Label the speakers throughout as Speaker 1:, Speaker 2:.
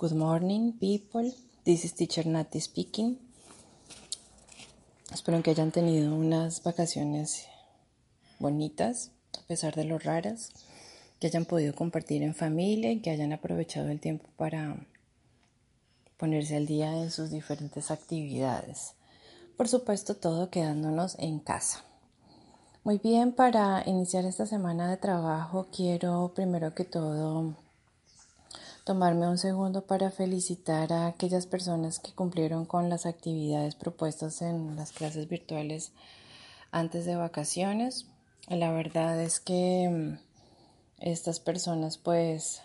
Speaker 1: Good morning, people. This is Teacher Nati speaking. Espero que hayan tenido unas vacaciones bonitas, a pesar de lo raras, que hayan podido compartir en familia y que hayan aprovechado el tiempo para ponerse al día en sus diferentes actividades. Por supuesto, todo quedándonos en casa. Muy bien, para iniciar esta semana de trabajo quiero primero que todo tomarme un segundo para felicitar a aquellas personas que cumplieron con las actividades propuestas en las clases virtuales antes de vacaciones. La verdad es que mm, estas personas pues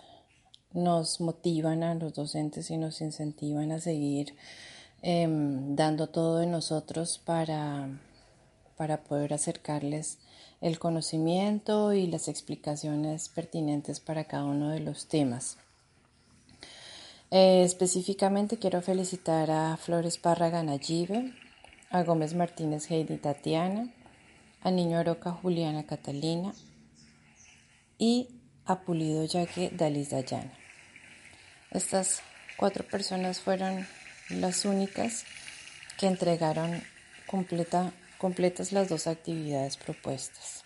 Speaker 1: nos motivan a los docentes y nos incentivan a seguir em, dando todo de nosotros para para poder acercarles el conocimiento y las explicaciones pertinentes para cada uno de los temas. Eh, específicamente quiero felicitar a Flores Párraga Nayibe, a Gómez Martínez Heidi Tatiana, a Niño Aroca Juliana Catalina y a Pulido Yaque Dalis Dayana. Estas cuatro personas fueron las únicas que entregaron completa completas las dos actividades propuestas.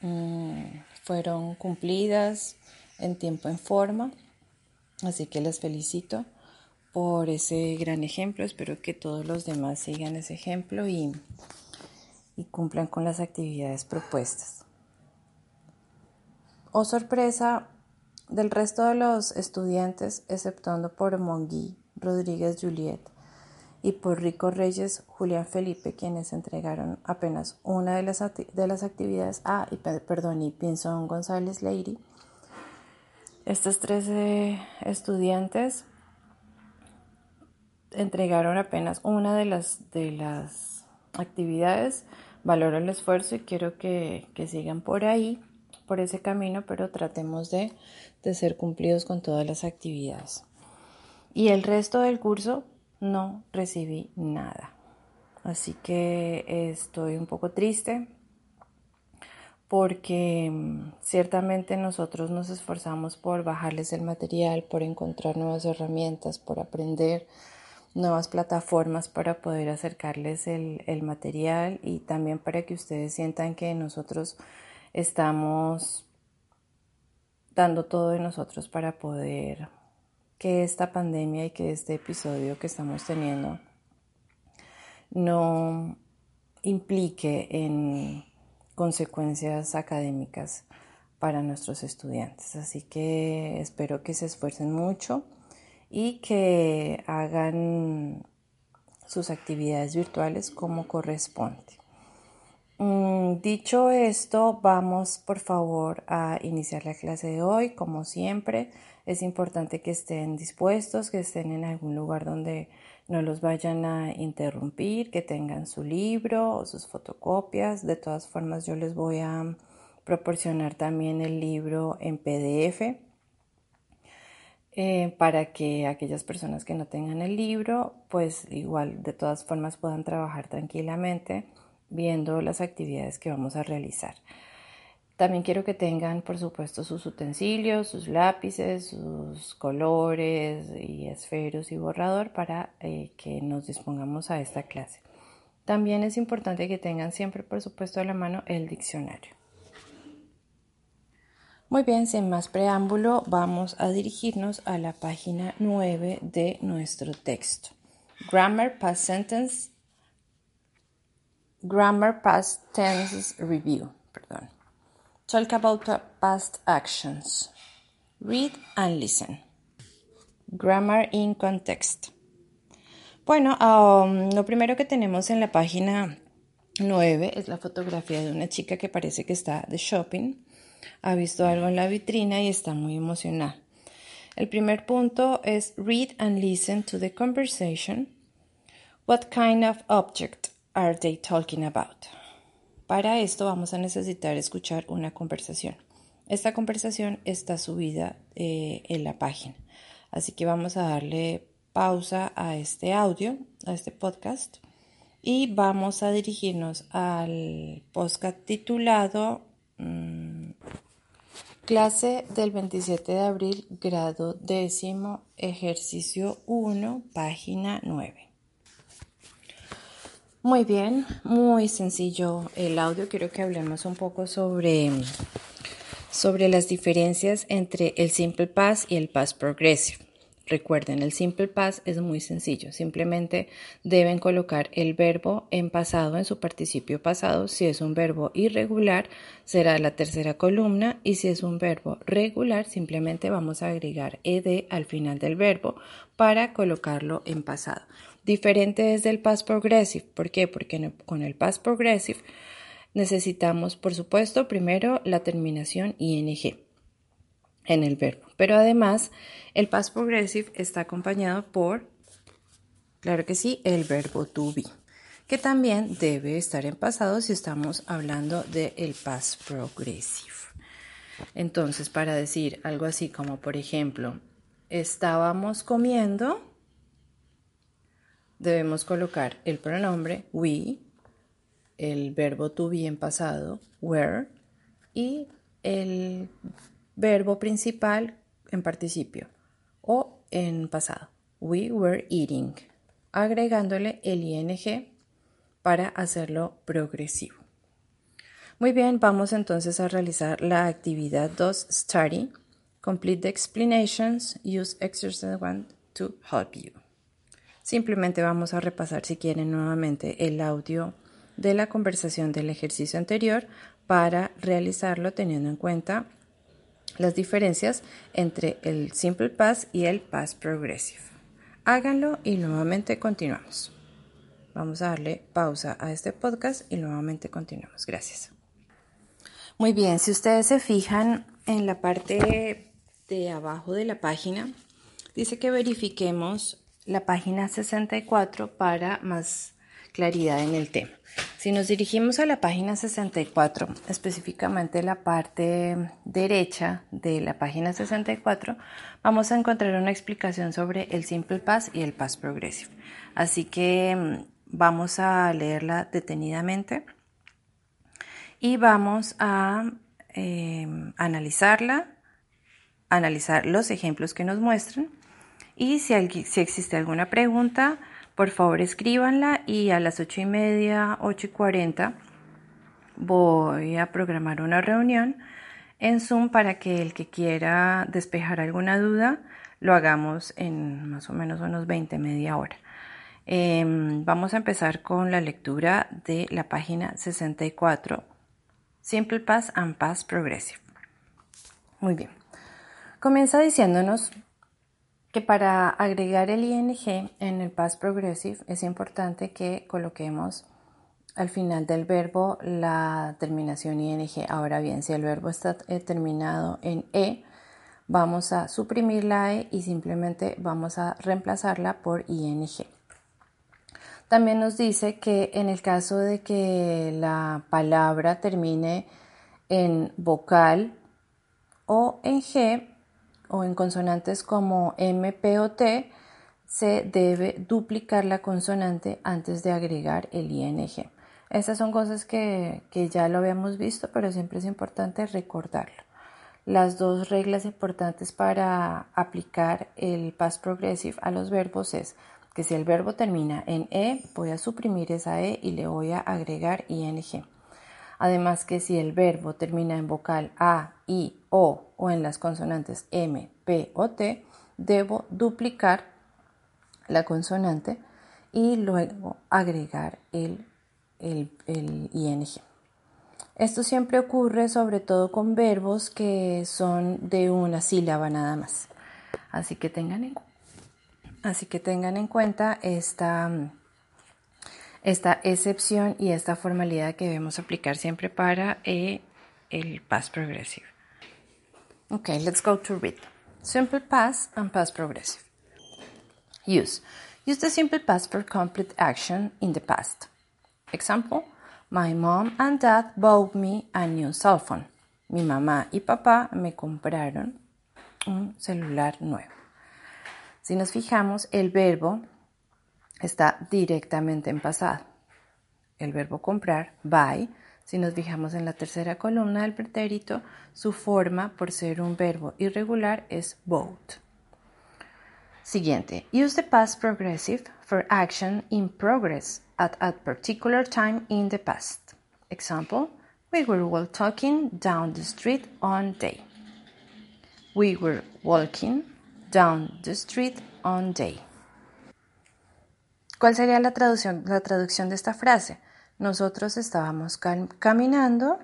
Speaker 1: Mm, fueron cumplidas en tiempo en forma, así que les felicito por ese gran ejemplo. Espero que todos los demás sigan ese ejemplo y, cumplan con las actividades propuestas. Oh sorpresa del resto de los estudiantes, exceptuando por Mongui Rodríguez Juliet, y por Rico Reyes, Julián Felipe, quienes entregaron apenas una de las, de las actividades. Ah, y perdón, y Pinzón González Leiri. Estos tres estudiantes entregaron apenas una de las, de las actividades. Valoro el esfuerzo y quiero que, que sigan por ahí, por ese camino, pero tratemos de, de ser cumplidos con todas las actividades. Y el resto del curso no recibí nada. Así que estoy un poco triste porque mm, ciertamente nosotros nos esforzamos por bajarles el material, por encontrar nuevas herramientas, por aprender nuevas plataformas para poder acercarles el, el material y también para que ustedes sientan que nosotros estamos dando todo de nosotros para poder que esta pandemia y que este episodio que estamos teniendo no implique en consecuencias académicas para nuestros estudiantes. Así que espero que se esfuercen mucho y que hagan sus actividades virtuales como corresponde. Mm, dicho esto, vamos por favor a iniciar la clase de hoy, como siempre. Es importante que estén dispuestos, que estén en algún lugar donde no los vayan a interrumpir, que tengan su libro o sus fotocopias. De todas formas, yo les voy a proporcionar también el libro en PDF eh, para que aquellas personas que no tengan el libro, pues igual de todas formas puedan trabajar tranquilamente viendo las actividades que vamos a realizar. También quiero que tengan, por supuesto, sus utensilios, sus lápices, sus colores y esferos y borrador para eh, que nos dispongamos a esta clase. También es importante que tengan siempre, por supuesto, a la mano el diccionario. Muy bien, sin más preámbulo, vamos a dirigirnos a la página 9 de nuestro texto. Grammar Past Sentence. Grammar Past Tense Review. Perdón. Talk about past actions. Read and listen. Grammar in context. Bueno, um, lo primero que tenemos en la página 9 es la fotografía de una chica que parece que está de shopping. Ha visto algo en la vitrina y está muy emocionada. El primer punto es read and listen to the conversation. What kind of object are they talking about? Para esto vamos a necesitar escuchar una conversación. Esta conversación está subida eh, en la página, así que vamos a darle pausa a este audio, a este podcast, y vamos a dirigirnos al podcast titulado mm, Clase del 27 de abril, grado décimo, ejercicio 1, página 9. Muy bien, muy sencillo el audio. Quiero que hablemos un poco sobre, sobre las diferencias entre el simple past y el past progressive. Recuerden, el simple past es muy sencillo. Simplemente deben colocar el verbo en pasado en su participio pasado. Si es un verbo irregular, será la tercera columna. Y si es un verbo regular, simplemente vamos a agregar ed al final del verbo para colocarlo en pasado. Diferente es del past progressive. ¿Por qué? Porque con el past progressive necesitamos, por supuesto, primero la terminación ing en el verbo. Pero además, el past progressive está acompañado por, claro que sí, el verbo to be, que también debe estar en pasado si estamos hablando del el past progressive. Entonces, para decir algo así como, por ejemplo, estábamos comiendo, debemos colocar el pronombre we, el verbo to be en pasado, were, y el verbo principal en participio o en pasado. We were eating, agregándole el ing para hacerlo progresivo. Muy bien, vamos entonces a realizar la actividad 2 Study. Complete the explanations. Use exercise 1 to help you. Simplemente vamos a repasar si quieren nuevamente el audio de la conversación del ejercicio anterior para realizarlo teniendo en cuenta las diferencias entre el Simple Past y el Past Progressive. Háganlo y nuevamente continuamos. Vamos a darle pausa a este podcast y nuevamente continuamos. Gracias. Muy bien, si ustedes se fijan en la parte de abajo de la página, dice que verifiquemos la página 64 para más claridad en el tema. Si nos dirigimos a la página 64, específicamente la parte derecha de la página 64, vamos a encontrar una explicación sobre el Simple Past y el Past Progressive. Así que mm, vamos a leerla detenidamente y vamos a em, analizarla, analizar los ejemplos que nos muestran y si, existe alguna pregunta, por favor escríbanla y a las ocho y media, ocho y cuarenta voy a programar una reunión en Zoom para que el que quiera despejar alguna duda lo hagamos en más o menos unos 20, media hora. Em, vamos a empezar con la lectura de la página 64, Simple Past and Past Progressive. Muy bien. Comienza diciéndonos que para agregar el ing en el past progressive es importante que coloquemos al final del verbo la terminación ing. Ahora bien, si el verbo está eh, terminado en e, vamos a suprimir la e y simplemente vamos a reemplazarla por ing. También nos dice que en el caso de que la palabra termine en vocal o en g, o en consonantes como M, P o T, se debe duplicar la consonante antes de agregar el ing. Estas son cosas que, que ya lo habíamos visto, pero siempre es importante recordarlo. Las dos reglas importantes para aplicar el past progressive a los verbos es que si el verbo termina en E, voy a suprimir esa E y le voy a agregar ing. Además que si el verbo termina en vocal A, I, O o en las consonantes M, P o T, debo duplicar la consonante y luego agregar el, el, ing. Esto siempre ocurre sobre todo con verbos que son de una sílaba nada más. Así que tengan en, así que tengan en cuenta esta esta excepción y esta formalidad que debemos aplicar siempre para eh, el past progressive. Okay, let's go to read. Simple past and past progressive. Use. Use the simple past for complete action in the past. Example, my mom and dad bought me a new cell phone. Mi mamá y papá me compraron un celular nuevo. Si nos fijamos, el verbo está directamente en pasado. El verbo comprar, buy, Si nos fijamos en la tercera columna del pretérito, su forma, por ser un verbo irregular, es bought. Siguiente. Use the past progressive for action in progress at a particular time in the past. Example, we were walking down the street on day. We were walking down the street on day. ¿Cuál sería la traducción de esta frase? Nosotros estábamos caminando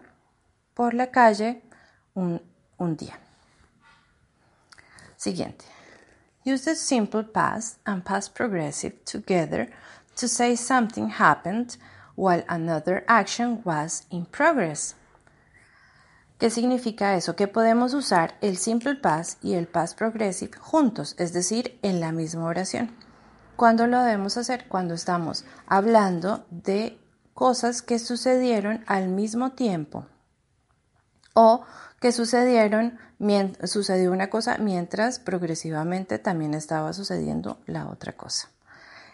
Speaker 1: por la calle un, día. Siguiente. Use the simple past and past progressive together to say something happened while another action was in progress. ¿Qué significa eso? Que podemos usar el simple past y el past progressive juntos, es decir, en la misma oración. ¿Cuándo lo debemos hacer? Cuando estamos hablando de cosas que sucedieron al mismo tiempo o que sucedieron, sucedió una cosa mientras progresivamente también estaba sucediendo la otra cosa.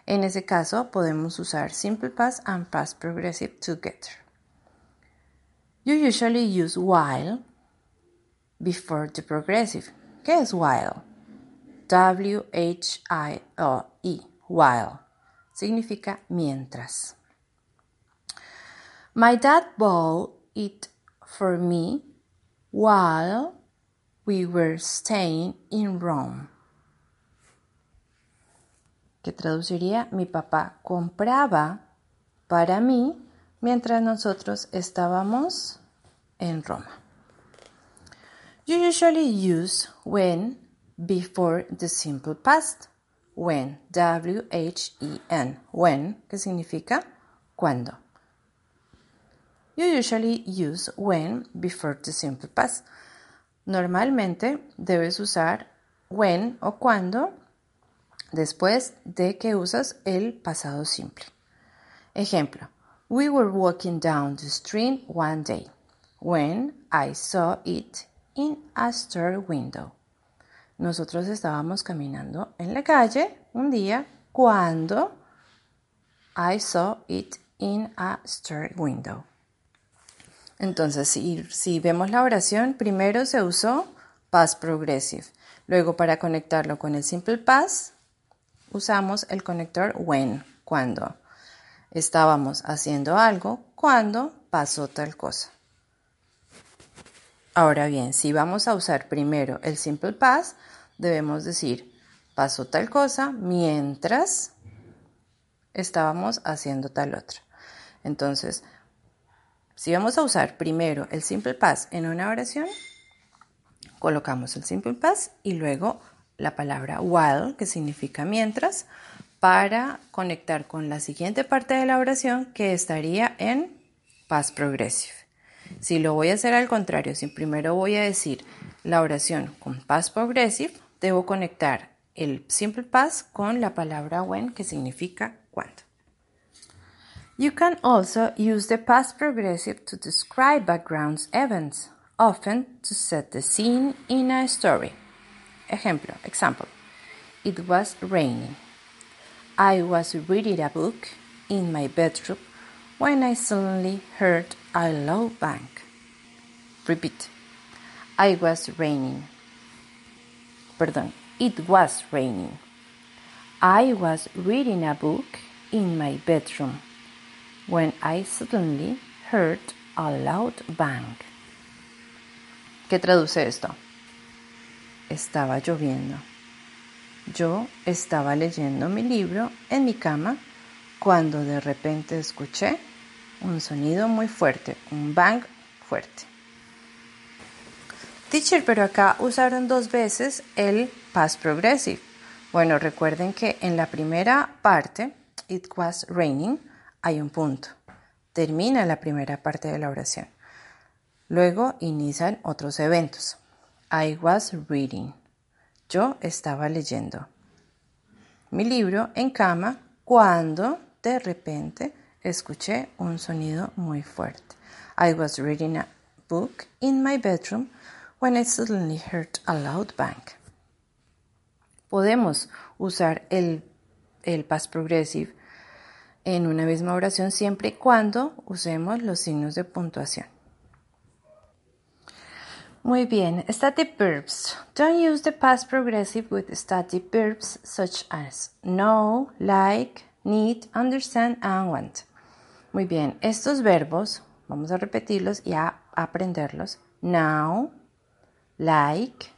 Speaker 1: En ese caso podemos usar simple past and past progressive together. You usually use while before the progressive. ¿Qué es while? W-H-I-L-E. While. Significa mientras. My dad bought it for me while we were staying in Rome. Que traduciría mi papá compraba para mí mientras nosotros estábamos en Roma. You usually use when before the simple past. When, W-H-E-N, when, que significa cuando. You usually use when before the simple past. Normalmente debes usar when o cuando después de que usas el pasado simple. Ejemplo, we were walking down the street one day when I saw it in a store window. Nosotros estábamos caminando en la calle un día cuando I saw it in a store window. Entonces, si, vemos la oración, primero se usó past progressive. Luego, para conectarlo con el simple past, usamos el conector when, cuando. Estábamos haciendo algo cuando pasó tal cosa. Ahora bien, si vamos a usar primero el simple past, debemos decir pasó tal cosa mientras estábamos haciendo tal otra. Entonces, si vamos a usar primero el simple past en una oración, colocamos el simple past y luego la palabra while, que significa mientras, para conectar con la siguiente parte de la oración que estaría en past progressive. Si lo voy a hacer al contrario, si primero voy a decir la oración con past progressive, debo conectar el simple past con la palabra when, que significa cuando. You can also use the past progressive to describe background events, often to set the scene in a story. Ejemplo, example. It was raining. I was reading a book in my bedroom when I suddenly heard a loud bang. Repeat. I was raining. Pardon, it was raining. I was reading a book in my bedroom when I suddenly heard a loud bang. ¿Qué traduce esto? Estaba lloviendo. Yo estaba leyendo mi libro en mi cama cuando de repente escuché un sonido muy fuerte, un bang fuerte. Teacher, pero acá usaron dos veces el past progressive. Bueno, recuerden que en la primera parte, it was raining, hay un punto. Termina la primera parte de la oración. Luego inician otros eventos. I was reading. Yo estaba leyendo mi libro en cama cuando de repente escuché un sonido muy fuerte. I was reading a book in my bedroom when I suddenly heard a loud bang. Podemos usar el, el past progressive en una misma oración siempre y cuando usemos los signos de puntuación. Muy bien, static verbs. Don't use the past progressive with static verbs such as know, like, need, understand, and want. Muy bien, estos verbos, vamos a repetirlos y a aprenderlos. Now, like,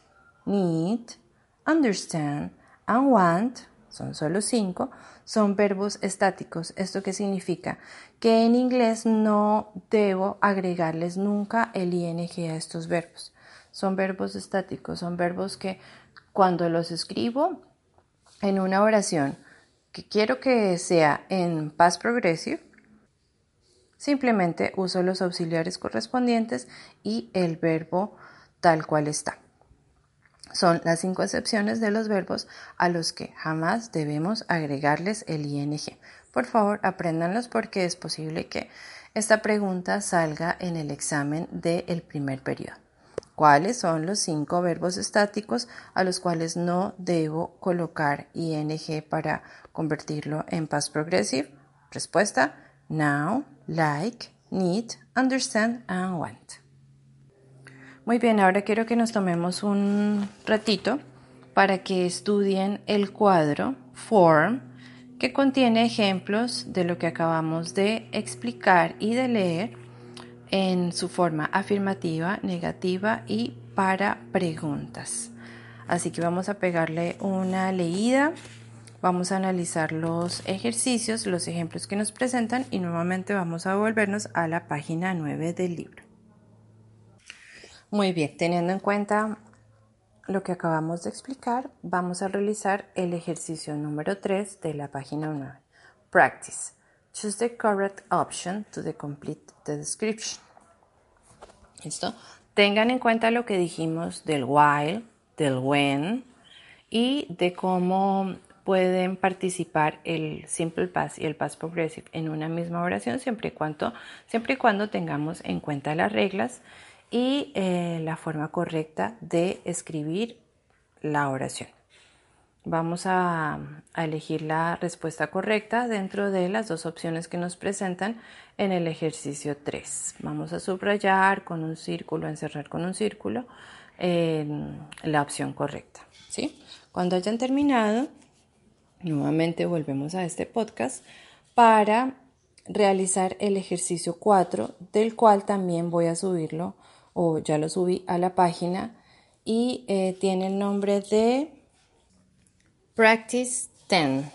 Speaker 1: need, understand and want, son solo cinco, son verbos estáticos. ¿Esto qué significa? Que en inglés no debo agregarles nunca el ing a estos verbos son verbos estáticos, son verbos que cuando los escribo en una oración que quiero que sea en past progressive, simplemente uso los auxiliares correspondientes y el verbo tal cual está. Son las cinco excepciones de los verbos a los que jamás debemos agregarles el ing. Por favor, apréndanlos porque es posible que esta pregunta salga en el examen del primer periodo. ¿Cuáles son los cinco verbos estáticos a los cuales no debo colocar ing para convertirlo en past progressive? Respuesta: now, like, need, understand and want. Muy bien, ahora quiero que nos tomemos un ratito para que estudien el cuadro Form que contiene ejemplos de lo que acabamos de explicar y de leer en su forma afirmativa, negativa y para preguntas. Así que vamos a pegarle una leída, vamos a analizar los ejercicios, los ejemplos que nos presentan y nuevamente vamos a volvernos a la página 9 del libro. Muy bien, teniendo en cuenta lo que acabamos de explicar, vamos a realizar el ejercicio número 3 de la página 9. Practice. Choose the correct option to complete the description. ¿Listo? Tengan en cuenta lo que dijimos del while, del when y de cómo pueden participar el simple past y el past progressive en una misma oración siempre y cuando, siempre y cuando tengamos en cuenta las reglas y eh, la forma correcta de escribir la oración. Vamos a, elegir la respuesta correcta dentro de las dos opciones que nos presentan en el ejercicio 3. Vamos a subrayar con un círculo, encerrar con un círculo la opción correcta. ¿sí? Cuando hayan terminado, nuevamente volvemos a este podcast para realizar el ejercicio 4, del cual también voy a subirlo o ya lo subí a la página y eh, tiene el nombre de Practice 10.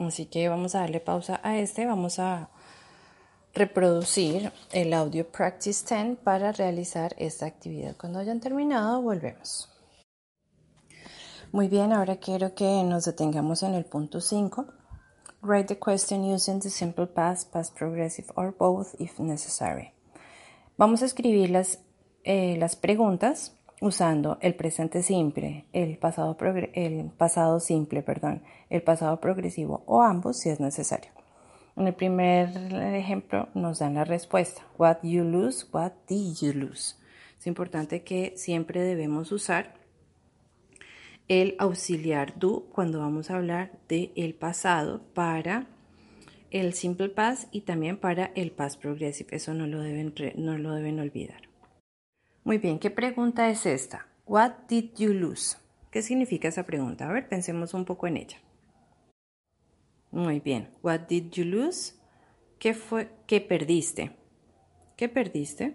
Speaker 1: Así que vamos a darle pausa a este, vamos a reproducir el audio Practice 10 para realizar esta actividad. Cuando hayan terminado, volvemos. Muy bien, ahora quiero que nos detengamos en el punto 5. Write the question using the simple past, past progressive or both if necessary. Vamos a escribir las, eh, las preguntas usando el presente simple, el pasado, el pasado simple, perdón, el pasado progresivo o ambos si es necesario. En el primer ejemplo nos dan la respuesta. What you lose, what did you lose? Es importante que siempre debemos usar el auxiliar do cuando vamos a hablar del el pasado para el simple past y también para el past progressive. Eso no lo deben, no lo deben olvidar. Muy bien, ¿qué pregunta es esta? What did you lose? ¿Qué significa esa pregunta? A ver, pensemos un poco en ella. Muy bien, what did you lose? ¿Qué fue qué perdiste? ¿Qué perdiste?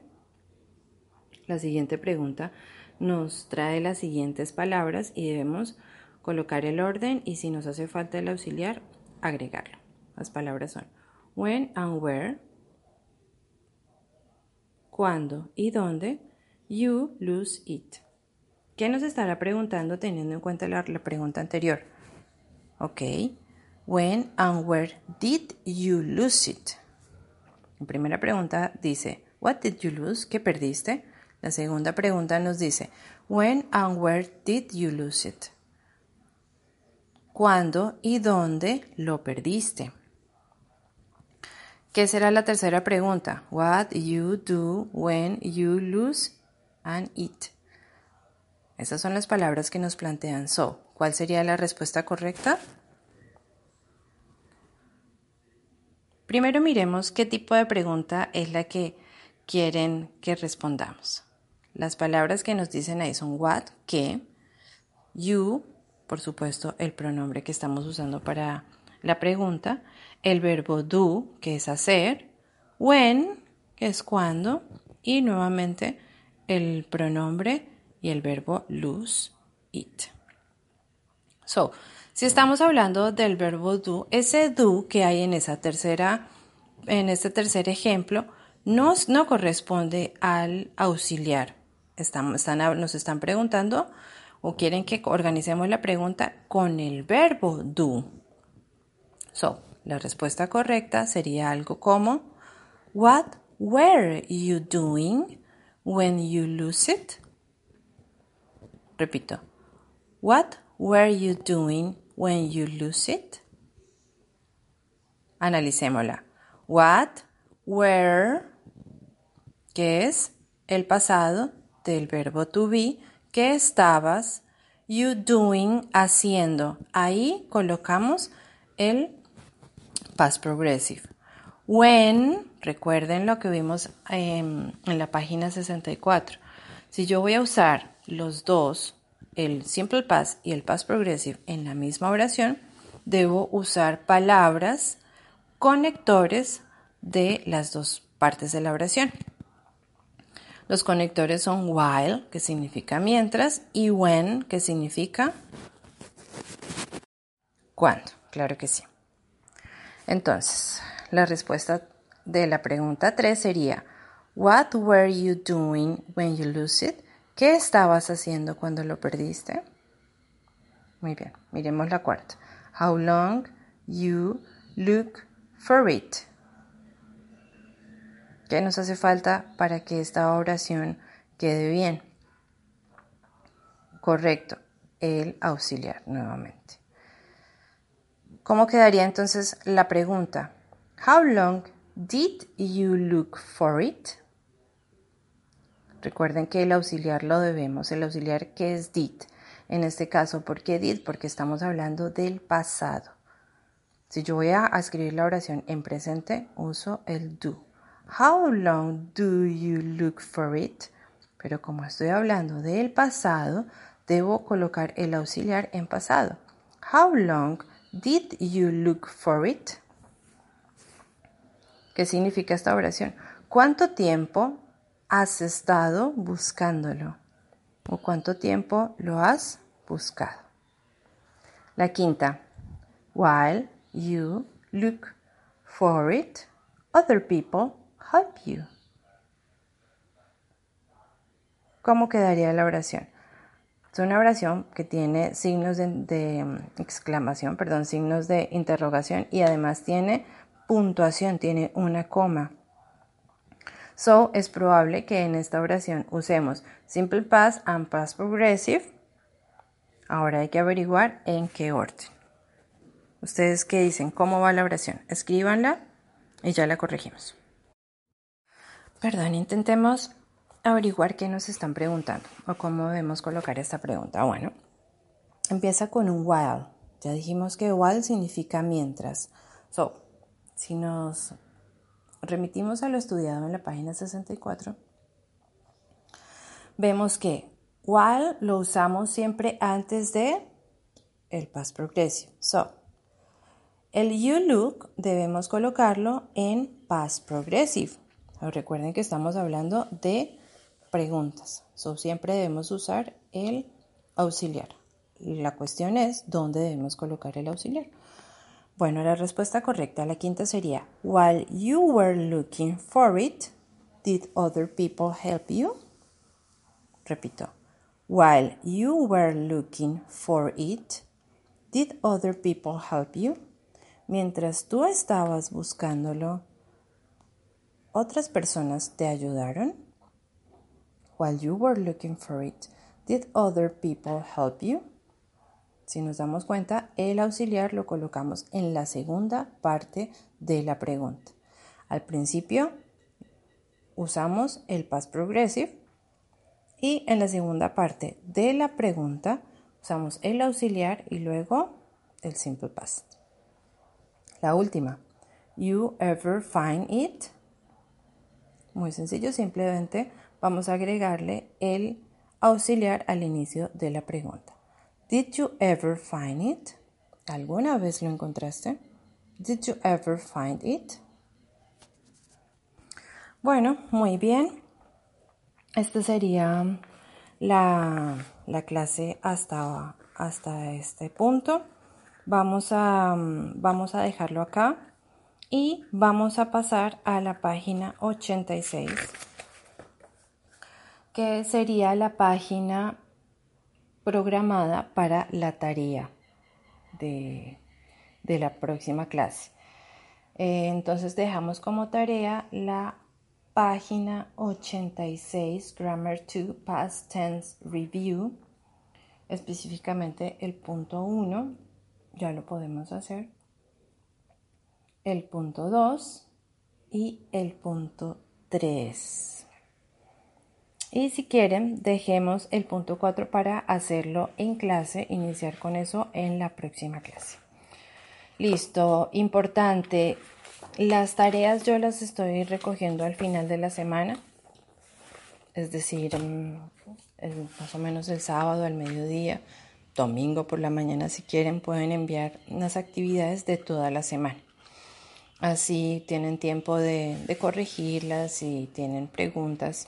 Speaker 1: La siguiente pregunta nos trae las siguientes palabras y debemos colocar el orden y si nos hace falta el auxiliar, agregarlo. Las palabras son when and where, cuándo y dónde, You lose it. ¿Qué nos estará preguntando teniendo en cuenta la, pregunta anterior? Ok. When and where did you lose it? La primera pregunta dice, What did you lose? ¿Qué perdiste? La segunda pregunta nos dice, When and where did you lose it? ¿Cuándo y dónde lo perdiste? ¿Qué será la tercera pregunta? What you do when you lose and it. Esas son las palabras que nos plantean so. ¿Cuál sería la respuesta correcta? Primero miremos qué tipo de pregunta es la que quieren que respondamos. Las palabras que nos dicen ahí son what, qué, you, por supuesto, el pronombre que estamos usando para la pregunta, el verbo do, que es hacer, when, que es cuando, y nuevamente el pronombre y el verbo lose, it. So, si estamos hablando del verbo do, ese do que hay en esa tercera, en este tercer ejemplo, nos, no corresponde al auxiliar. Están, nos están preguntando o quieren que organicemos la pregunta con el verbo do. So, la respuesta correcta sería algo como What were you doing when you lose it? Repito. What were you doing when you lose it? Analicémosla. What were, que es el pasado del verbo to be, ¿Qué estabas you doing haciendo? Ahí colocamos el past progressive. When, recuerden lo que vimos en, en la página 64. Si yo voy a usar los dos, el simple past y el past progressive en la misma oración, debo usar palabras conectores de las dos partes de la oración. Los conectores son while, que significa mientras, y when, que significa cuándo. Claro que sí. Entonces, la respuesta de la pregunta 3 sería, What were you doing when you lose it? ¿Qué estabas haciendo cuando lo perdiste? Muy bien, miremos la cuarta. How long you look for it? ¿Qué nos hace falta para que esta oración quede bien? Correcto, el auxiliar nuevamente. ¿Cómo quedaría entonces la pregunta? How long did you look for it? Recuerden que el auxiliar lo debemos, el auxiliar que es did. En este caso, ¿por qué did? Porque estamos hablando del pasado. Si yo voy a escribir la oración en presente, uso el do. How long do you look for it? Pero como estoy hablando del pasado, debo colocar el auxiliar en pasado. How long did you look for it? ¿Qué significa esta oración? ¿Cuánto tiempo has estado buscándolo? ¿O cuánto tiempo lo has buscado? La quinta. While you look for it, other people help you. ¿Cómo quedaría la oración? Es una oración que tiene signos de, mm, exclamación, perdón, signos de interrogación y además tiene puntuación, tiene una coma. So, es probable que en esta oración usemos simple past and past progressive. Ahora hay que averiguar en qué orden. ¿Ustedes qué dicen? ¿Cómo va la oración? Escríbanla y ya la corregimos. Perdón, intentemos averiguar qué nos están preguntando o cómo debemos colocar esta pregunta. Bueno, empieza con un while. Ya dijimos que while significa mientras. So, si nos remitimos a lo estudiado en la página 64, vemos que while lo usamos siempre antes de el past progressive. So, el you look debemos colocarlo en past progressive. Recuerden que estamos hablando de preguntas. So, siempre debemos usar el auxiliar. La cuestión es dónde debemos colocar el auxiliar. Bueno, la respuesta correcta, la quinta sería, While you were looking for it, did other people help you? Repito, While you were looking for it, did other people help you? Mientras tú estabas buscándolo, ¿Otras personas te ayudaron? While you were looking for it, did other people help you? Si nos damos cuenta, el auxiliar lo colocamos en la segunda parte de la pregunta. Al principio usamos el past progressive y en la segunda parte de la pregunta usamos el auxiliar y luego el simple past. La última. you ever find it? Muy sencillo, simplemente vamos a agregarle el auxiliar al inicio de la pregunta. Did you ever find it? ¿Alguna vez lo encontraste? Did you ever find it? Bueno, muy bien. Esta sería la, la clase hasta, hasta este punto. Vamos a, vamos a dejarlo acá y vamos a pasar a la página 86, que sería la página programada para la tarea de, la próxima clase. Eh, entonces dejamos como tarea la página 86, Grammar 2, Past Tense Review, específicamente el punto 1, ya lo podemos hacer, el punto 2 y el punto 3. Y si quieren, dejemos el punto 4 para hacerlo en clase, iniciar con eso en la próxima clase. Listo, importante, las tareas yo las estoy recogiendo al final de la semana, es decir, mm, más o menos el sábado al mediodía, domingo por la mañana si quieren pueden enviar unas actividades de toda la semana. Así tienen tiempo de, corregirlas, si tienen preguntas,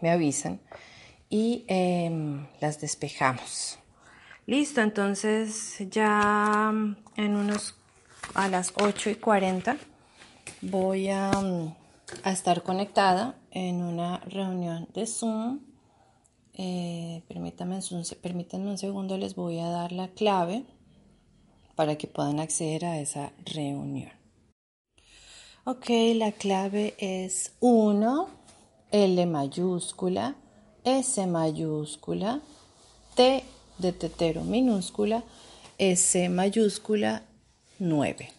Speaker 1: me avisan y em, las despejamos. Listo, entonces ya en unos a las 8 y 40 voy a, mm, a estar conectada en una reunión de Zoom. Eh, permítanme, permítanme un segundo, les voy a dar la clave para que puedan acceder a esa reunión. Ok, la clave es 1, L mayúscula, S mayúscula, T de tetero minúscula, S mayúscula, 9.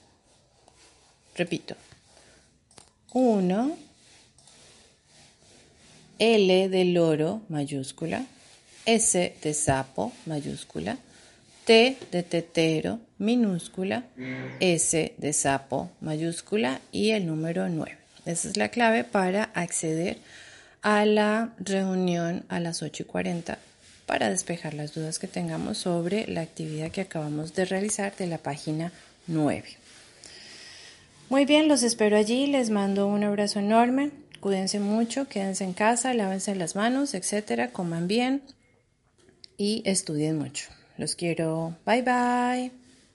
Speaker 1: Repito. 1, L de loro mayúscula, S de sapo mayúscula, T de tetero minúscula, S de sapo mayúscula y el número 9. Esa es la clave para acceder a la reunión a las 8 y 40 para despejar las dudas que tengamos sobre la actividad que acabamos de realizar de la página 9. Muy bien, los espero allí, les mando un abrazo enorme, cuídense mucho, quédense en casa, lávense las manos, etcétera, coman bien y estudien mucho. Los quiero, bye bye.